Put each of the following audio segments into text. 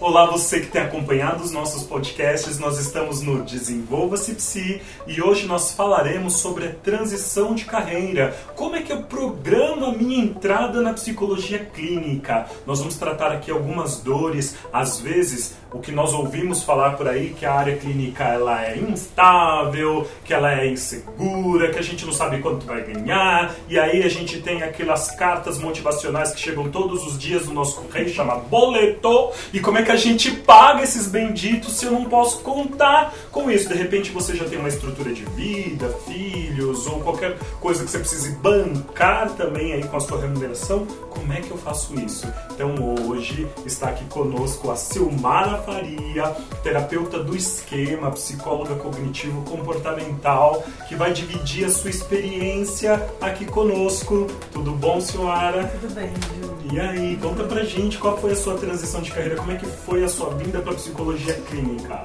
Olá, você que tem acompanhado os nossos podcasts, nós estamos no Desenvolva-se Psi e hoje nós falaremos sobre a transição de carreira. Como é que eu programo a minha entrada na psicologia clínica? Nós vamos tratar aqui algumas dores, às vezes o que nós ouvimos falar por aí que a área clínica ela é instável, que ela é insegura, que a gente não sabe quanto vai ganhar, e aí a gente tem aquelas cartas motivacionais que chegam todos os dias no nosso correio, chama boleto, e como é que a gente paga esses benditos se eu não posso contar com isso? De repente você já tem uma estrutura de vida, filhos, ou qualquer coisa que você precise bancar também aí com a sua remuneração, como é que eu faço isso? Então hoje está aqui conosco a Silmara Faria, terapeuta do esquema, psicóloga cognitivo comportamental, que vai dividir a sua experiência aqui conosco. Tudo bom, senhora? Tudo bem, Ju. E aí, conta pra gente qual foi a sua transição de carreira, como é que foi a sua vinda pra psicologia clínica?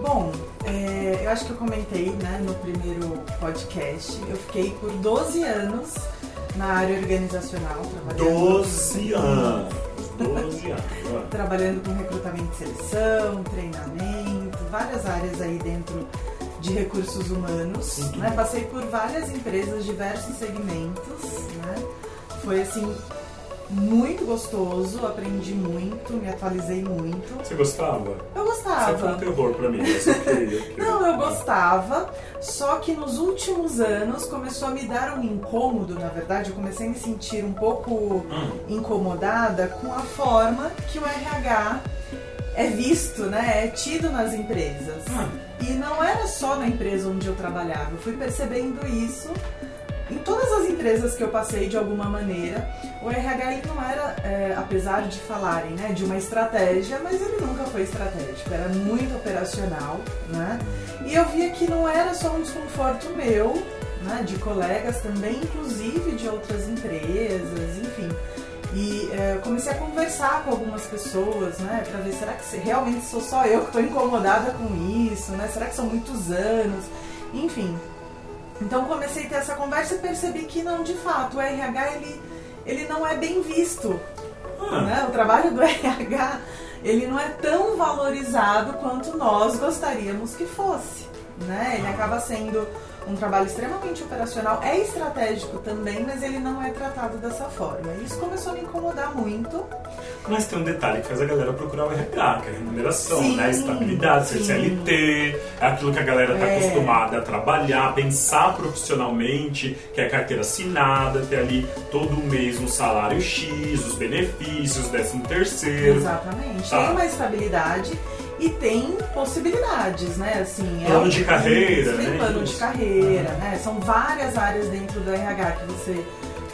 Bom, é, eu acho que eu comentei né, no primeiro podcast. Eu fiquei por 12 anos na área organizacional. 12 anos! 12 anos. trabalhando com recrutamento e seleção, treinamento, várias áreas aí dentro de recursos humanos. Né? Passei por várias empresas, diversos segmentos. Né? Foi assim muito gostoso, aprendi muito, me atualizei muito. Você gostava? Eu gostava. Você foi um terror pra mim, eu queria, Não, eu gostava, só que nos últimos anos começou a me dar um incômodo, na verdade, eu comecei a me sentir um pouco hum. incomodada com a forma que o RH é visto, né, é tido nas empresas. Hum. E não era só na empresa onde eu trabalhava, eu fui percebendo isso em todas as empresas que eu passei de alguma maneira, o RH ele não era, é, apesar de falarem né, de uma estratégia, mas ele nunca foi estratégico, era muito operacional, né? E eu via que não era só um desconforto meu, né, de colegas também, inclusive de outras empresas, enfim. E é, comecei a conversar com algumas pessoas, né, para ver será que realmente sou só eu que estou incomodada com isso, né? Será que são muitos anos? Enfim, então comecei a ter essa conversa e percebi que não, de fato, o RH ele, ele não é bem visto. Ah. Né? O trabalho do RH ele não é tão valorizado quanto nós gostaríamos que fosse. Né? Ele acaba sendo um trabalho extremamente operacional, é estratégico também, mas ele não é tratado dessa forma. Isso começou a me incomodar muito. Mas tem um detalhe que faz a galera procurar o RH, que é a remuneração, sim, né? Estabilidade, ser CLT, é aquilo que a galera está é. acostumada a trabalhar, pensar profissionalmente, que é carteira assinada, ter ali todo mês um salário X, os benefícios, décimo terceiro. Exatamente. Tá. Tem uma estabilidade e tem possibilidades, né? Assim, é plano é de carreira, tem né? plano de carreira, uhum. né? São várias áreas dentro do RH que você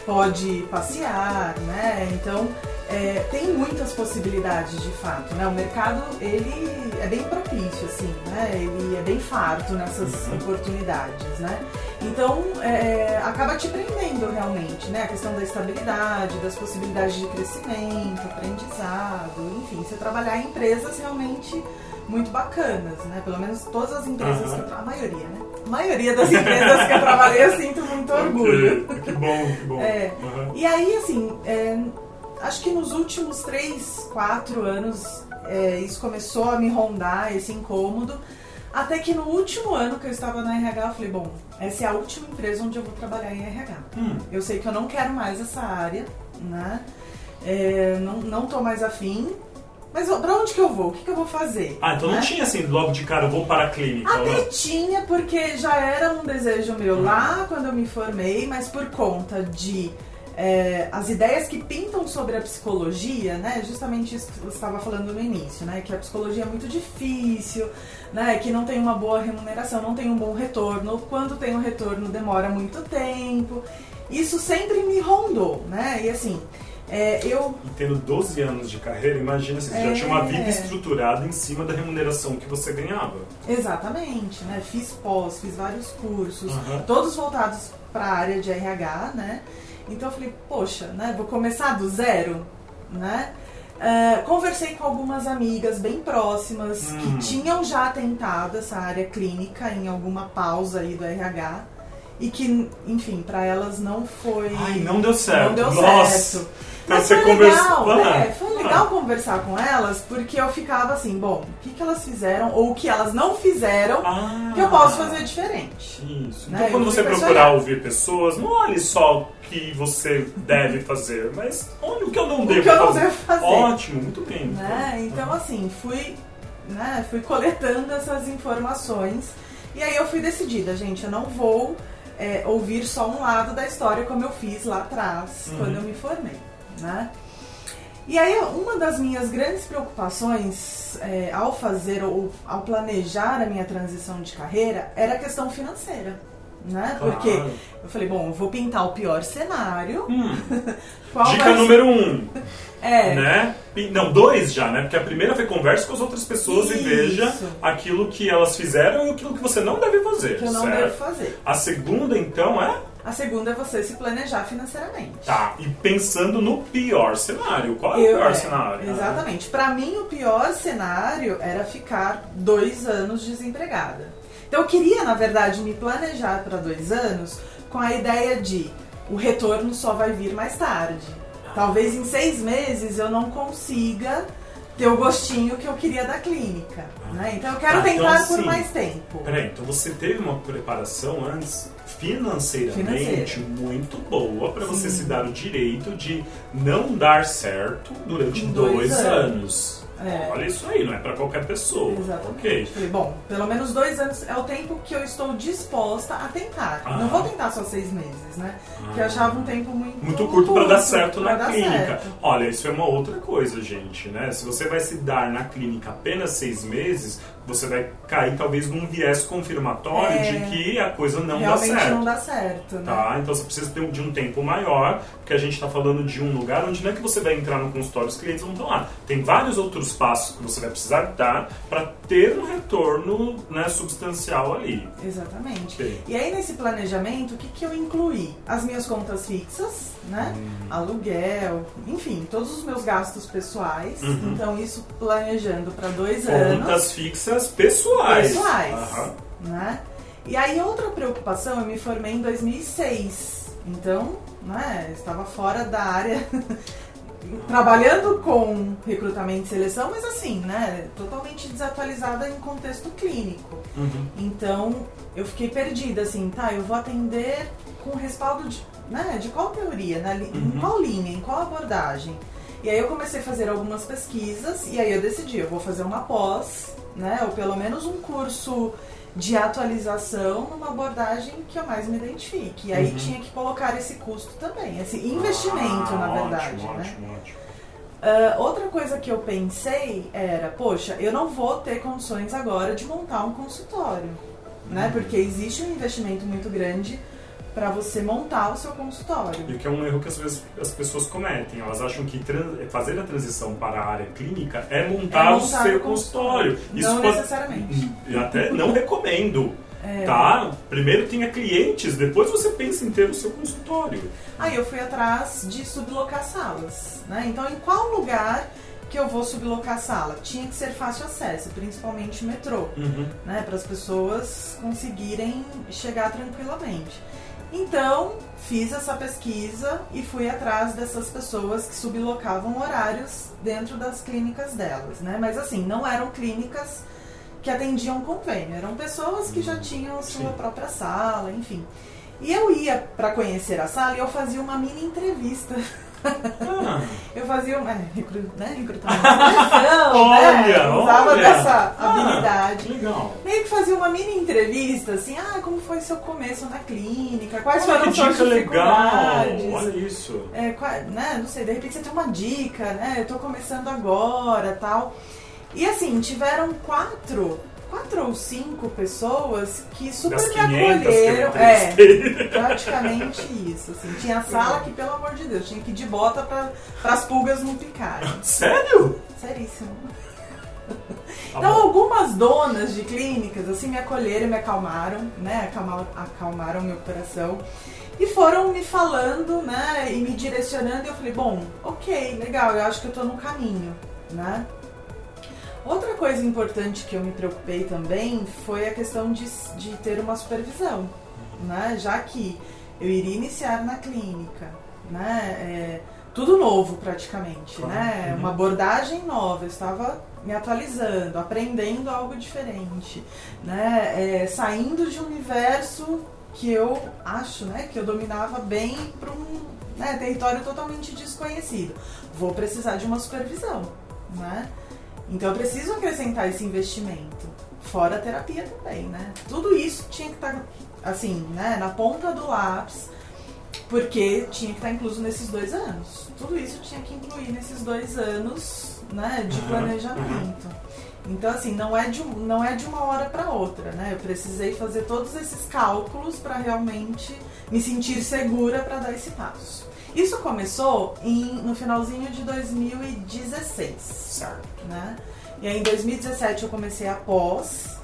pode passear, né? Então é, tem muitas possibilidades de fato, né? O mercado ele é bem propício, assim, né? Ele é bem farto nessas uhum. oportunidades, né? Então é, acaba te prendendo realmente, né? A questão da estabilidade, das possibilidades de crescimento, aprendizado, enfim, você trabalhar em empresas realmente muito bacanas, né? Pelo menos todas as empresas uhum. que eu tra... a maioria, né? A maioria das empresas que eu trabalhei eu sinto muito orgulho. Que bom, que bom. É. Uhum. E aí, assim, é, acho que nos últimos três, quatro anos é, isso começou a me rondar, esse incômodo. Até que no último ano que eu estava na RH, eu falei, bom, essa é a última empresa onde eu vou trabalhar em RH. Hum. Eu sei que eu não quero mais essa área, né? É, não, não tô mais afim. Mas pra onde que eu vou? O que, que eu vou fazer? Ah, então né? não tinha assim, logo de cara, eu vou para a clínica. Até tinha, porque já era um desejo meu hum. lá quando eu me formei, mas por conta de é, as ideias que pintam sobre a psicologia, né? Justamente isso que você estava falando no início, né? Que a psicologia é muito difícil, né? Que não tem uma boa remuneração, não tem um bom retorno. Quando tem um retorno, demora muito tempo. Isso sempre me rondou, né? E assim, é, eu... E tendo 12 anos de carreira, imagina se você é... já tinha uma vida estruturada em cima da remuneração que você ganhava. Exatamente, né? Fiz pós, fiz vários cursos, uhum. todos voltados para a área de RH, né? Então eu falei, poxa, né? Vou começar do zero, né? Uh, conversei com algumas amigas bem próximas hum. que tinham já tentado essa área clínica em alguma pausa aí do RH e que, enfim, para elas não foi. Ai, não deu certo. Não deu Nossa. certo. Então você conversou. Legal, é, foi legal conversar com elas porque eu ficava assim, bom, o que, que elas fizeram ou o que elas não fizeram Ah. que eu posso fazer diferente. Isso. Né, Então, eu quando fui você procurar ouvir pessoas, não olhe só o que você deve fazer, mas olhe o que eu não O devo que eu não fazer. devo fazer. Ótimo, muito bem. Né? Então, assim, fui, né, fui coletando essas informações e aí eu fui decidida, gente, eu não vou é, ouvir só um lado da história como eu fiz lá atrás, Uhum. quando eu me formei, né? E aí, uma das minhas grandes preocupações é, ao fazer ou ao planejar a minha transição de carreira era a questão financeira, né? Claro. Porque eu falei, bom, eu vou pintar o pior cenário. Hum, Qual dica vai número um, É, né? E- Não, dois já, né? Porque a primeira foi converse com as outras pessoas e Isso. veja aquilo que elas fizeram e aquilo que você não deve fazer, que eu não certo? devo fazer. A segunda, então, é A segunda é você se planejar financeiramente. Tá, e pensando no pior cenário. Qual é o Eu- pior é, cenário? Exatamente. Pra mim, o pior cenário era ficar dois anos desempregada. Então, eu queria, na verdade, me planejar para dois anos com a ideia de o retorno só vai vir mais tarde. Talvez em seis meses eu não consiga ter o gostinho que eu queria da clínica. Né? Então, eu quero Tá, então, tentar por assim, mais tempo. Peraí, então você teve uma preparação antes financeiramente Financeira. muito boa para você se dar o direito de não dar certo durante dois, dois anos. É. Olha isso aí, não é para qualquer pessoa. Exatamente. Ok. Falei, bom, pelo menos dois anos é o tempo que eu estou disposta a tentar. Ah. Não vou tentar só seis meses, né? Porque eu Ah. achava um tempo muito Muito curto para dar certo na dar clínica. certo. Olha, isso é uma outra coisa, gente, né? Se você vai se dar na clínica apenas seis meses, você vai cair talvez num viés confirmatório É. de que a coisa não Realmente dá certo. não dá certo, né? Tá? Então você precisa ter de um tempo maior, porque a gente está falando de um lugar onde não é que você vai entrar no consultório, os clientes não estão lá. Tem vários outros passos que você vai precisar dar para ter um retorno né, substancial ali. Exatamente. E aí nesse planejamento, o que, que eu incluí? As minhas contas fixas, né? Hum. Aluguel, enfim, todos os meus gastos pessoais. Uhum. Então isso planejando para dois anos. Contas fixas pessoais. pessoais. Aham. né? E aí outra preocupação, eu me formei em 2006, então, né, eu estava fora da área, trabalhando com recrutamento e seleção, mas assim, né, totalmente desatualizada em contexto clínico. Uhum. Então, eu fiquei perdida, assim, tá, eu vou atender com respaldo de, né, de qual teoria, né, li- Uhum. em qual linha, em qual abordagem. E aí eu comecei a fazer algumas pesquisas e aí eu decidi, eu vou fazer uma pós, né, ou pelo menos um curso de atualização numa abordagem que eu mais me identifique. E aí Uhum. tinha que colocar esse custo também, esse investimento, Ah, na ótimo, verdade, né? Ótimo, ótimo. Ah, outra coisa que eu pensei era, poxa, eu não vou ter condições agora de montar um consultório, né? Uhum. Porque existe um investimento muito grande para você montar o seu consultório. E que é um erro que às vezes as pessoas cometem. Elas acham que fazer a transição para a área clínica é montar, É o montar seu o consultório. consultório. Não necessariamente. Eu até não recomendo. É. Tá? Primeiro tenha clientes, depois você pensa em ter o seu consultório. Aí eu fui atrás de sublocar salas, né? Então, em qual lugar que eu vou sublocar sala? Tinha que ser fácil acesso, principalmente metrô. Uhum. né, para as pessoas conseguirem chegar tranquilamente. Então, fiz essa pesquisa e fui atrás dessas pessoas que sublocavam horários dentro das clínicas delas, né? Mas assim, não eram clínicas que atendiam convênio, eram pessoas que já tinham a sua Sim. própria sala, enfim. E eu ia para conhecer a sala e eu fazia uma mini entrevista. Ah, Eu fazia uma. É, recru, né, recrutamento seleção, né? Usava olha. dessa Ah, habilidade. legal. Meio que fazia uma mini entrevista, assim, ah, como foi seu começo na clínica, quais Olha foram suas legal. dificuldades. Olha isso. É, qua- né, não sei, de repente você tem uma dica, né? Eu tô começando agora tal. E assim, tiveram quatro, quatro ou cinco pessoas que super Das me 500 que eu acolheram. É, praticamente isso. Assim. Tinha sala que, pelo amor de Deus, tinha que ir de bota para as pulgas não picarem. Sério? Seríssimo. Tá Então, bom. algumas donas de clínicas, assim, me acolheram, me acalmaram, né? Acalmaram, acalmaram meu coração. E foram me falando, né? E me direcionando. E eu falei, bom, ok, legal, eu acho que eu tô no caminho, né? Outra coisa importante que eu me preocupei também foi a questão de, de ter uma supervisão, né? Já que eu iria iniciar na clínica, né? É, tudo novo praticamente, Claro. né? Uhum. Uma abordagem nova, eu estava me atualizando, aprendendo algo diferente, né? É, saindo de um universo que eu acho, né, que eu dominava bem para um né, território totalmente desconhecido. Vou precisar de uma supervisão, né? Então eu preciso acrescentar esse investimento, fora a terapia também, né? Tudo isso tinha que estar assim, né, na ponta do lápis porque tinha que estar incluso nesses dois anos. Tudo isso tinha que incluir nesses dois anos né, de planejamento. Então, assim, não é de, não é de uma hora para outra, né? Eu precisei fazer todos esses cálculos para realmente me sentir segura para dar esse passo. Isso começou em- no finalzinho de 2016 Certo. né? E aí em 2017 eu comecei a pós,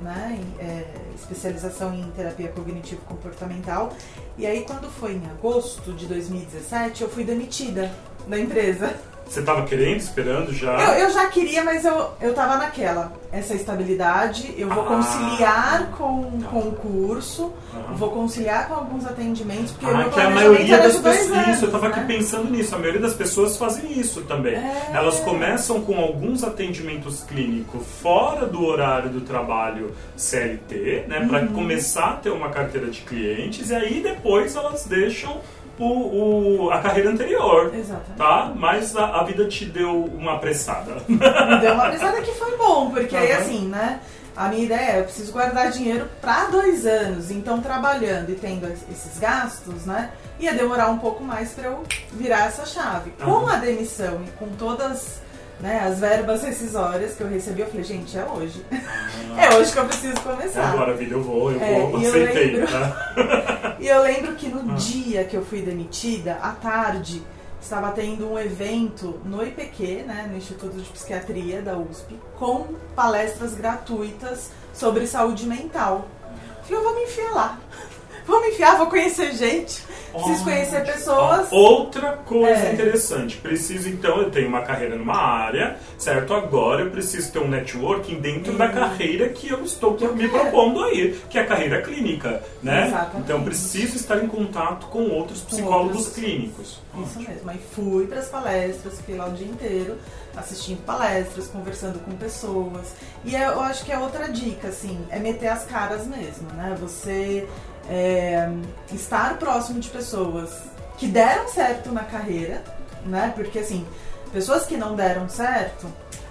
né? é, especialização em terapia cognitivo-comportamental. E aí quando foi em agosto de 2017 eu fui demitida da empresa. Você estava querendo, esperando já? Eu, eu já queria, mas eu, eu tava naquela. Essa estabilidade, eu vou Ah. conciliar com, Tá. com o curso, Aham. vou conciliar com alguns atendimentos, porque Ah, meu que a maioria das pessoas. Isso, eu anos, tava aqui né? pensando nisso. A maioria das pessoas fazem isso também. É. Elas começam com alguns atendimentos clínicos fora do horário do trabalho CLT, né? Para Uhum. começar a ter uma carteira de clientes e aí depois elas deixam o, o- a carreira anterior. Exatamente. Tá? Mas a, a vida te deu uma apressada. Me deu uma pensada que foi bom, porque aí Aham. assim, né? A minha ideia é, eu preciso guardar dinheiro para dois anos, então trabalhando e tendo es- esses gastos, né? Ia demorar um pouco mais para eu virar essa chave. Com Aham. a demissão e com todas né, as verbas rescisórias que eu recebi, eu falei, gente, é hoje. É hoje que eu preciso começar. Agora, vida, eu vou, eu É, vou, e eu aceitei. lembro- Tá? E eu lembro que no Ah. dia que eu fui demitida, à tarde, estava tendo um evento no IPQ, né, no Instituto de Psiquiatria da USP, com palestras gratuitas sobre saúde mental. Eu Falei, eu vou me enfiar lá. Vou me enfiar, vou conhecer gente, preciso conhecer pessoas. Outra coisa É. interessante, preciso então, eu tenho uma carreira numa área, certo? Agora eu preciso ter um networking dentro Hum. da carreira que eu estou Que eu me quero. propondo aí, que é a carreira clínica, né? Exatamente. Então preciso estar em contato com outros psicólogos outros- clínicos. Isso mesmo. Aí fui para as palestras, fiquei lá o dia inteiro assistindo palestras, conversando com pessoas. E eu acho que é outra dica, assim, é meter as caras mesmo, né? Você é, estar próximo de pessoas que deram certo na carreira, né? Porque assim, pessoas que não deram certo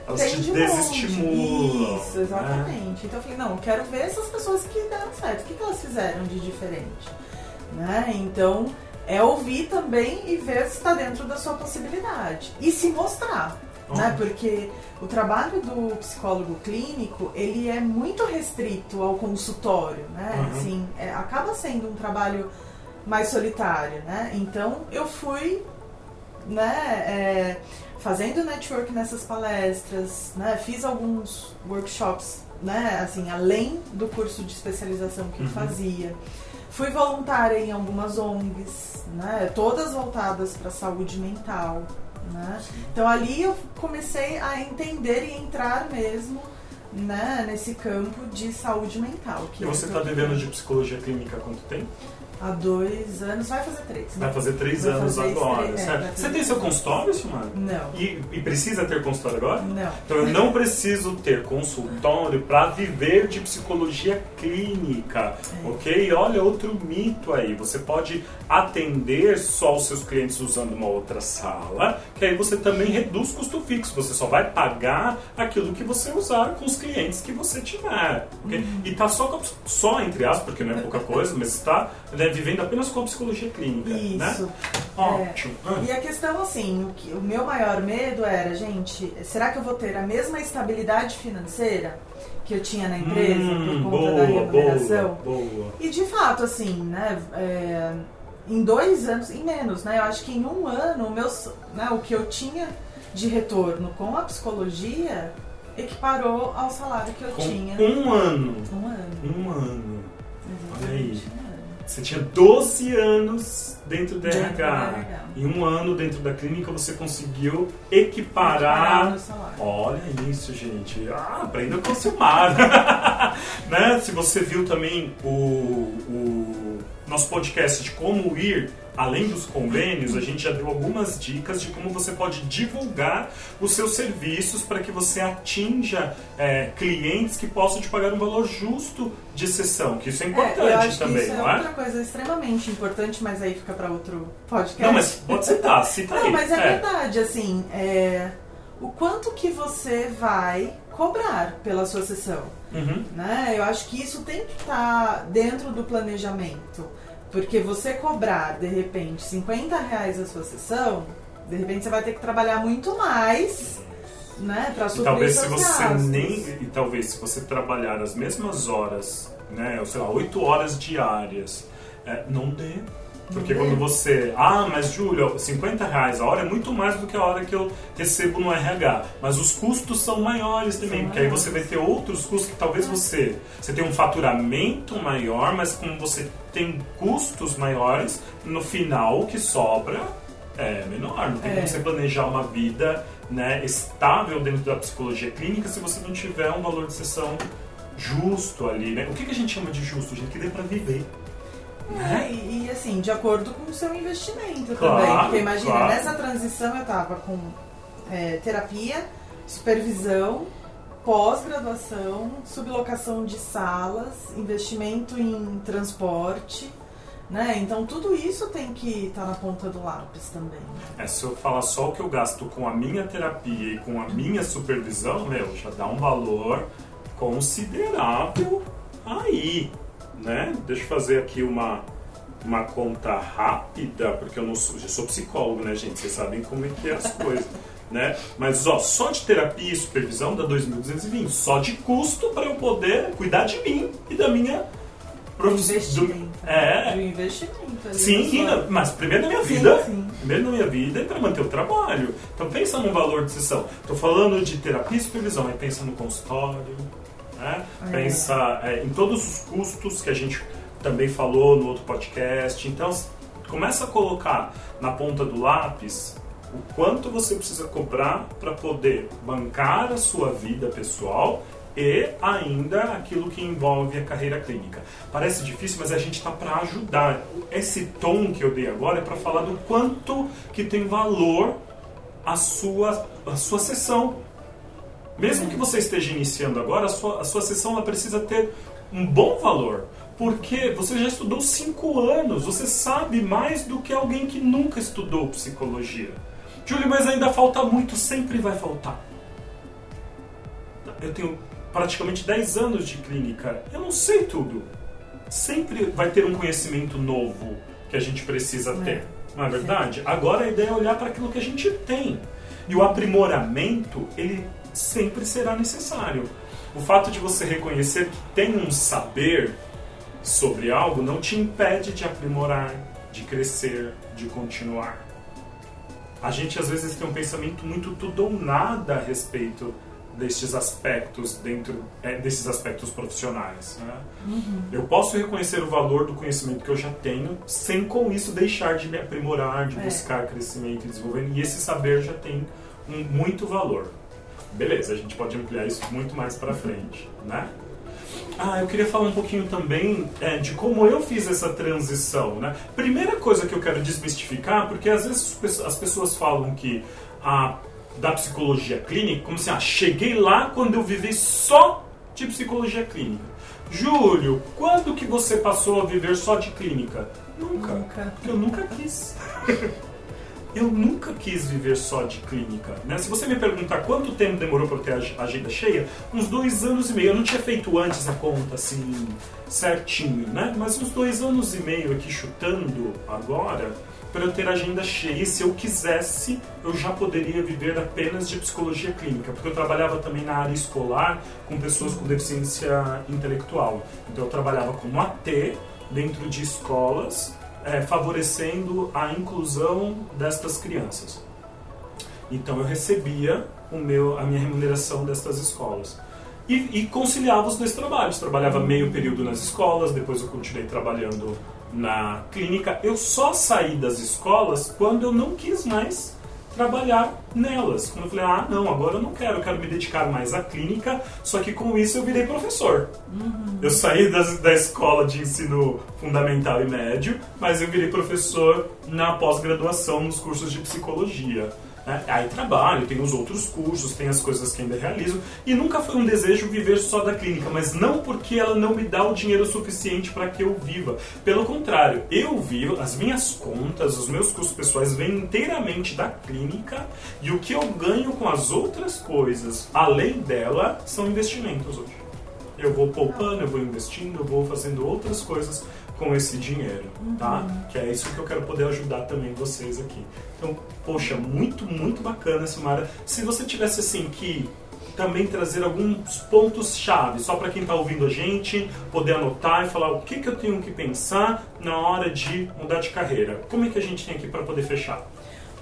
Elas tem te de desestimulam. Isso, né? exatamente. Então eu falei, não, eu quero ver essas pessoas que deram certo. O que, que elas fizeram de diferente? Né? Então, é ouvir também e ver se está dentro da sua possibilidade. E se mostrar. Né? Porque o trabalho do psicólogo clínico, ele é muito restrito ao consultório, né? Uhum. Assim, é, acaba sendo um trabalho mais solitário, né? Então, eu fui né, é, fazendo network nessas palestras, né, fiz alguns workshops, né, assim, além do curso de especialização que eu Uhum. fazia. Fui voluntária em algumas ONGs, né, todas voltadas para a saúde mental. Né? Então ali eu comecei a entender e entrar mesmo né, nesse campo de saúde mental. Que E é você está vivendo de psicologia clínica há quanto tempo? Há dois anos, vai fazer três. né? Vai fazer três Vai anos fazer agora, três- é, certo? vai Você tem seu consultório, Silmar? Não, E, e precisa ter consultório agora? não. Então eu não preciso ter consultório para viver de psicologia clínica, É. ok? Olha outro mito aí. Você pode atender só os seus clientes usando uma outra sala, que aí você também reduz custo fixo. Você só vai pagar aquilo que você usar com os clientes que você tiver, ok? Uhum. E tá só, só entre aspas, porque não é pouca coisa, mas está né, vivendo apenas com a psicologia clínica, né? Isso. Ótimo. Ah. E a questão, assim, o, que- o meu maior medo era, gente, será que eu vou ter a mesma estabilidade financeira que eu tinha na empresa Hum, por conta boa, da remuneração? boa, boa. E de fato, assim, né, é, em dois anos, em menos, né, eu acho que em um ano, o, meus, né, o que eu tinha de retorno com a psicologia equiparou ao salário que eu Com tinha. um ano. Um ano. Um ano. Olha aí. Você tinha 12 anos dentro do Dentro RH. Em um ano dentro da clínica você conseguiu Equiparar. Olha isso, gente. Ah, aprenda com o Silmar. né? Se você viu também o, o nosso podcast de como ir além dos convênios, a gente já deu algumas dicas de como você pode divulgar os seus serviços para que você atinja é, clientes que possam te pagar um valor justo de sessão, que isso é importante é, também, isso não é? é? outra coisa extremamente importante, mas aí fica para outro podcast. Não, mas pode citar, cita Não, aí. mas é, verdade, assim, é, o quanto que você vai cobrar pela sua sessão, Uhum. né? Eu acho que isso tem que estar dentro do planejamento, porque você cobrar, de repente, 50 reais a sua sessão, de repente você vai ter que trabalhar muito mais, né, para E suprir talvez se você gastos. nem. E talvez se você trabalhar as mesmas horas, né? Ou sei lá, 8 horas diárias, é, não dê. Porque quando você. Ah, mas Júlio, 50 reais a hora é muito mais do que a hora que eu recebo no RH. Mas os custos são maiores também, porque aí você vai ter outros custos que talvez você. Você tem um faturamento maior, mas como você tem custos maiores, no final o que sobra é menor. Não tem É. como você planejar uma vida né, estável dentro da psicologia clínica se você não tiver um valor de sessão justo ali, né? O que, que a gente chama de justo, gente? Que dê pra viver. É, e, e, assim, de acordo com o seu investimento Claro, também. Porque imagina, claro. nessa transição eu tava com é, terapia, supervisão, pós-graduação, sublocação de salas, investimento em transporte. Né? Então tudo isso tem que estar na ponta do lápis também. É, se eu falar só o que eu gasto com a minha terapia e com a minha supervisão, meu, já dá um valor considerável aí, né? Deixa eu fazer aqui uma, uma conta rápida, porque eu não sou, já sou psicólogo, né, gente? Vocês sabem como é que é as coisas, né? Mas, ó, só de terapia e supervisão dá 2.220. Só de custo para eu poder cuidar de mim e da minha profissão. Investimento. É, Do investimento. Sim, na mas primeiro na minha Sim, vida. sim. Primeiro na minha vida e para manter o trabalho. Então pensa num valor de sessão. Estou falando de terapia e supervisão, aí pensa no consultório, né? É. pensa é, em todos os custos que a gente também falou no outro podcast. Então começa a colocar na ponta do lápis o quanto você precisa cobrar para poder bancar a sua vida pessoal e ainda aquilo que envolve a carreira clínica. Parece difícil, mas a gente está para ajudar. Esse tom que eu dei agora é para falar do quanto que tem valor a sua, a sua sessão. Mesmo que você esteja iniciando agora, a sua, a sua sessão ela precisa ter um bom valor. Porque você já estudou cinco anos, você sabe mais do que alguém que nunca estudou psicologia. Júlio, mas ainda falta muito, sempre vai faltar. Eu tenho praticamente 10 anos de clínica, eu não sei tudo. Sempre vai ter um conhecimento novo que a gente precisa É. ter, não é verdade? Agora a ideia é olhar para aquilo que a gente tem. E o aprimoramento, ele sempre será necessário. O fato de você reconhecer que tem um saber sobre algo não te impede de aprimorar, de crescer, de continuar. A gente às vezes tem um pensamento muito tudo ou nada a respeito destes aspectos dentro é, desses aspectos profissionais. Né? Eu posso reconhecer o valor do conhecimento que eu já tenho, sem com isso deixar de me aprimorar, de É. buscar crescimento e desenvolvimento. E esse saber já tem um, muito valor. Beleza, a gente pode ampliar isso muito mais para frente, né? Ah, eu queria falar um pouquinho também é, de como eu fiz essa transição, né? Primeira coisa que eu quero desmistificar, porque às vezes as pessoas- as pessoas falam que a da psicologia clínica, como assim, ah, cheguei lá quando eu vivi só de psicologia clínica. Júlio, quando que você passou a viver só de clínica? Nunca. Nunca. Porque eu nunca quis. eu nunca quis viver só de clínica. Né? Se você me perguntar quanto tempo demorou para eu ter a ag- agenda cheia, uns dois anos e meio. Eu não tinha feito antes a conta assim, certinho, né? Mas uns dois anos e meio aqui chutando agora para eu ter a agenda cheia. E se eu quisesse, eu já poderia viver apenas de psicologia clínica, porque eu trabalhava também na área escolar com pessoas com deficiência intelectual. Então eu trabalhava como AT dentro de escolas, eh, favorecendo a inclusão destas crianças. Então eu recebia o meu, a minha remuneração destas escolas. E, e conciliava os dois trabalhos. Trabalhava meio período nas escolas, depois eu continuei trabalhando na clínica. Eu só saí das escolas quando eu não quis mais trabalhar nelas. Quando eu falei, ah, não, agora eu não quero, eu quero me dedicar mais à clínica, só que com isso eu virei professor. Uhum. Eu saí das, da escola de ensino fundamental e médio, mas eu virei professor na pós-graduação nos cursos de psicologia. Né? Aí trabalho, tem os outros cursos, tem as coisas que ainda realizo. E nunca foi um desejo viver só da clínica, mas não porque ela não me dá o dinheiro suficiente para que eu viva. Pelo contrário, eu vivo, as minhas contas, os meus custos pessoais vêm inteiramente da clínica e o que eu ganho com as outras coisas, além dela, são investimentos hoje. Eu vou poupando, eu vou investindo, eu vou fazendo outras coisas com esse dinheiro, tá? Uhum. Que é isso que eu quero poder ajudar também vocês aqui. Então, poxa, muito, muito bacana, Simara. Se você tivesse assim que também trazer alguns pontos chave, só para quem está ouvindo a gente poder anotar e falar o que, que eu tenho que pensar na hora de mudar de carreira. Como é que a gente tem aqui para poder fechar?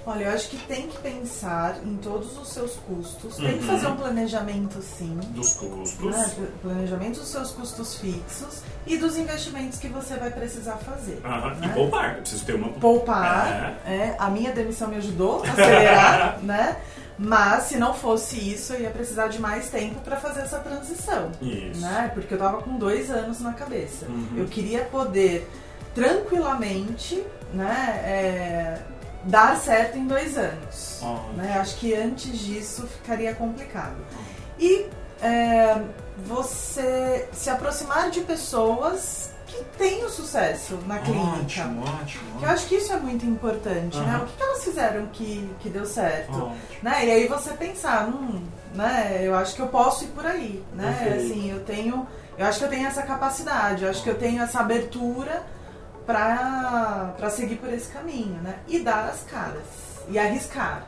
Olha, eu acho que tem que pensar em todos os seus custos. Tem que fazer um uhum. planejamento, sim. Dos custos. Né? Planejamento dos seus custos fixos e dos investimentos que você vai precisar fazer. Né? E poupar. Eu preciso ter uma... Poupar. É. é. A minha demissão me ajudou a acelerar, né? Mas se não fosse isso, eu ia precisar de mais tempo para fazer essa transição. Isso. Né? Porque eu tava com dois anos na cabeça. Uhum. Eu queria poder tranquilamente, né? É dar certo em dois anos. Oh. Né? Acho que antes disso ficaria complicado. E é, você se aproximar de pessoas que têm o sucesso na clínica. Ótimo, ótimo. Eu acho que isso é muito importante, uhum. né? O que, que, elas fizeram que, que deu certo? Né? E aí você pensar, hum, né? Eu acho que eu posso ir por aí, né? Perfeito. Assim, eu tenho, eu acho que eu tenho essa capacidade, eu acho que eu tenho essa abertura para seguir por esse caminho, né? E dar as caras e arriscar.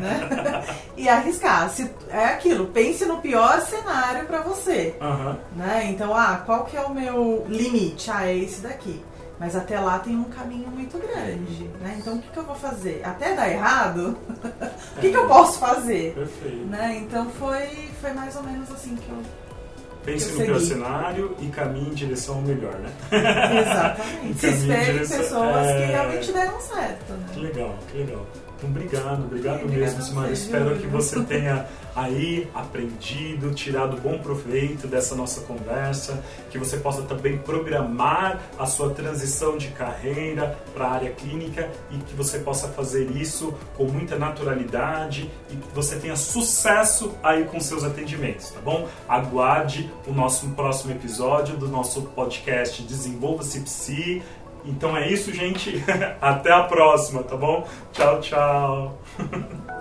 né? e arriscar. Se, é aquilo, pense no pior cenário para você. Uhum. Né? Então, ah, qual que é o meu limite? Ah, é esse daqui. Mas até lá tem um caminho muito grande. Né? Então, o que, que eu vou fazer? Até dar errado, o que, que eu posso fazer? Perfeito. Né? Então, foi, foi mais ou menos assim que eu Pense no pior cenário e caminhe em direção ao melhor, né? Exatamente. Se espere direção... pessoas é... que realmente deram certo. Né? Que legal, que legal. Então, obrigado, obrigado mesmo, Simara. Espero que você tenha aí aprendido, tirado bom proveito dessa nossa conversa, que você possa também programar a sua transição de carreira para a área clínica e que você possa fazer isso com muita naturalidade e que você tenha sucesso aí com seus atendimentos, tá bom? Aguarde o nosso próximo episódio do nosso podcast Desenvolva-se Psi então é isso, gente. Até a próxima, tá bom? Tchau, tchau.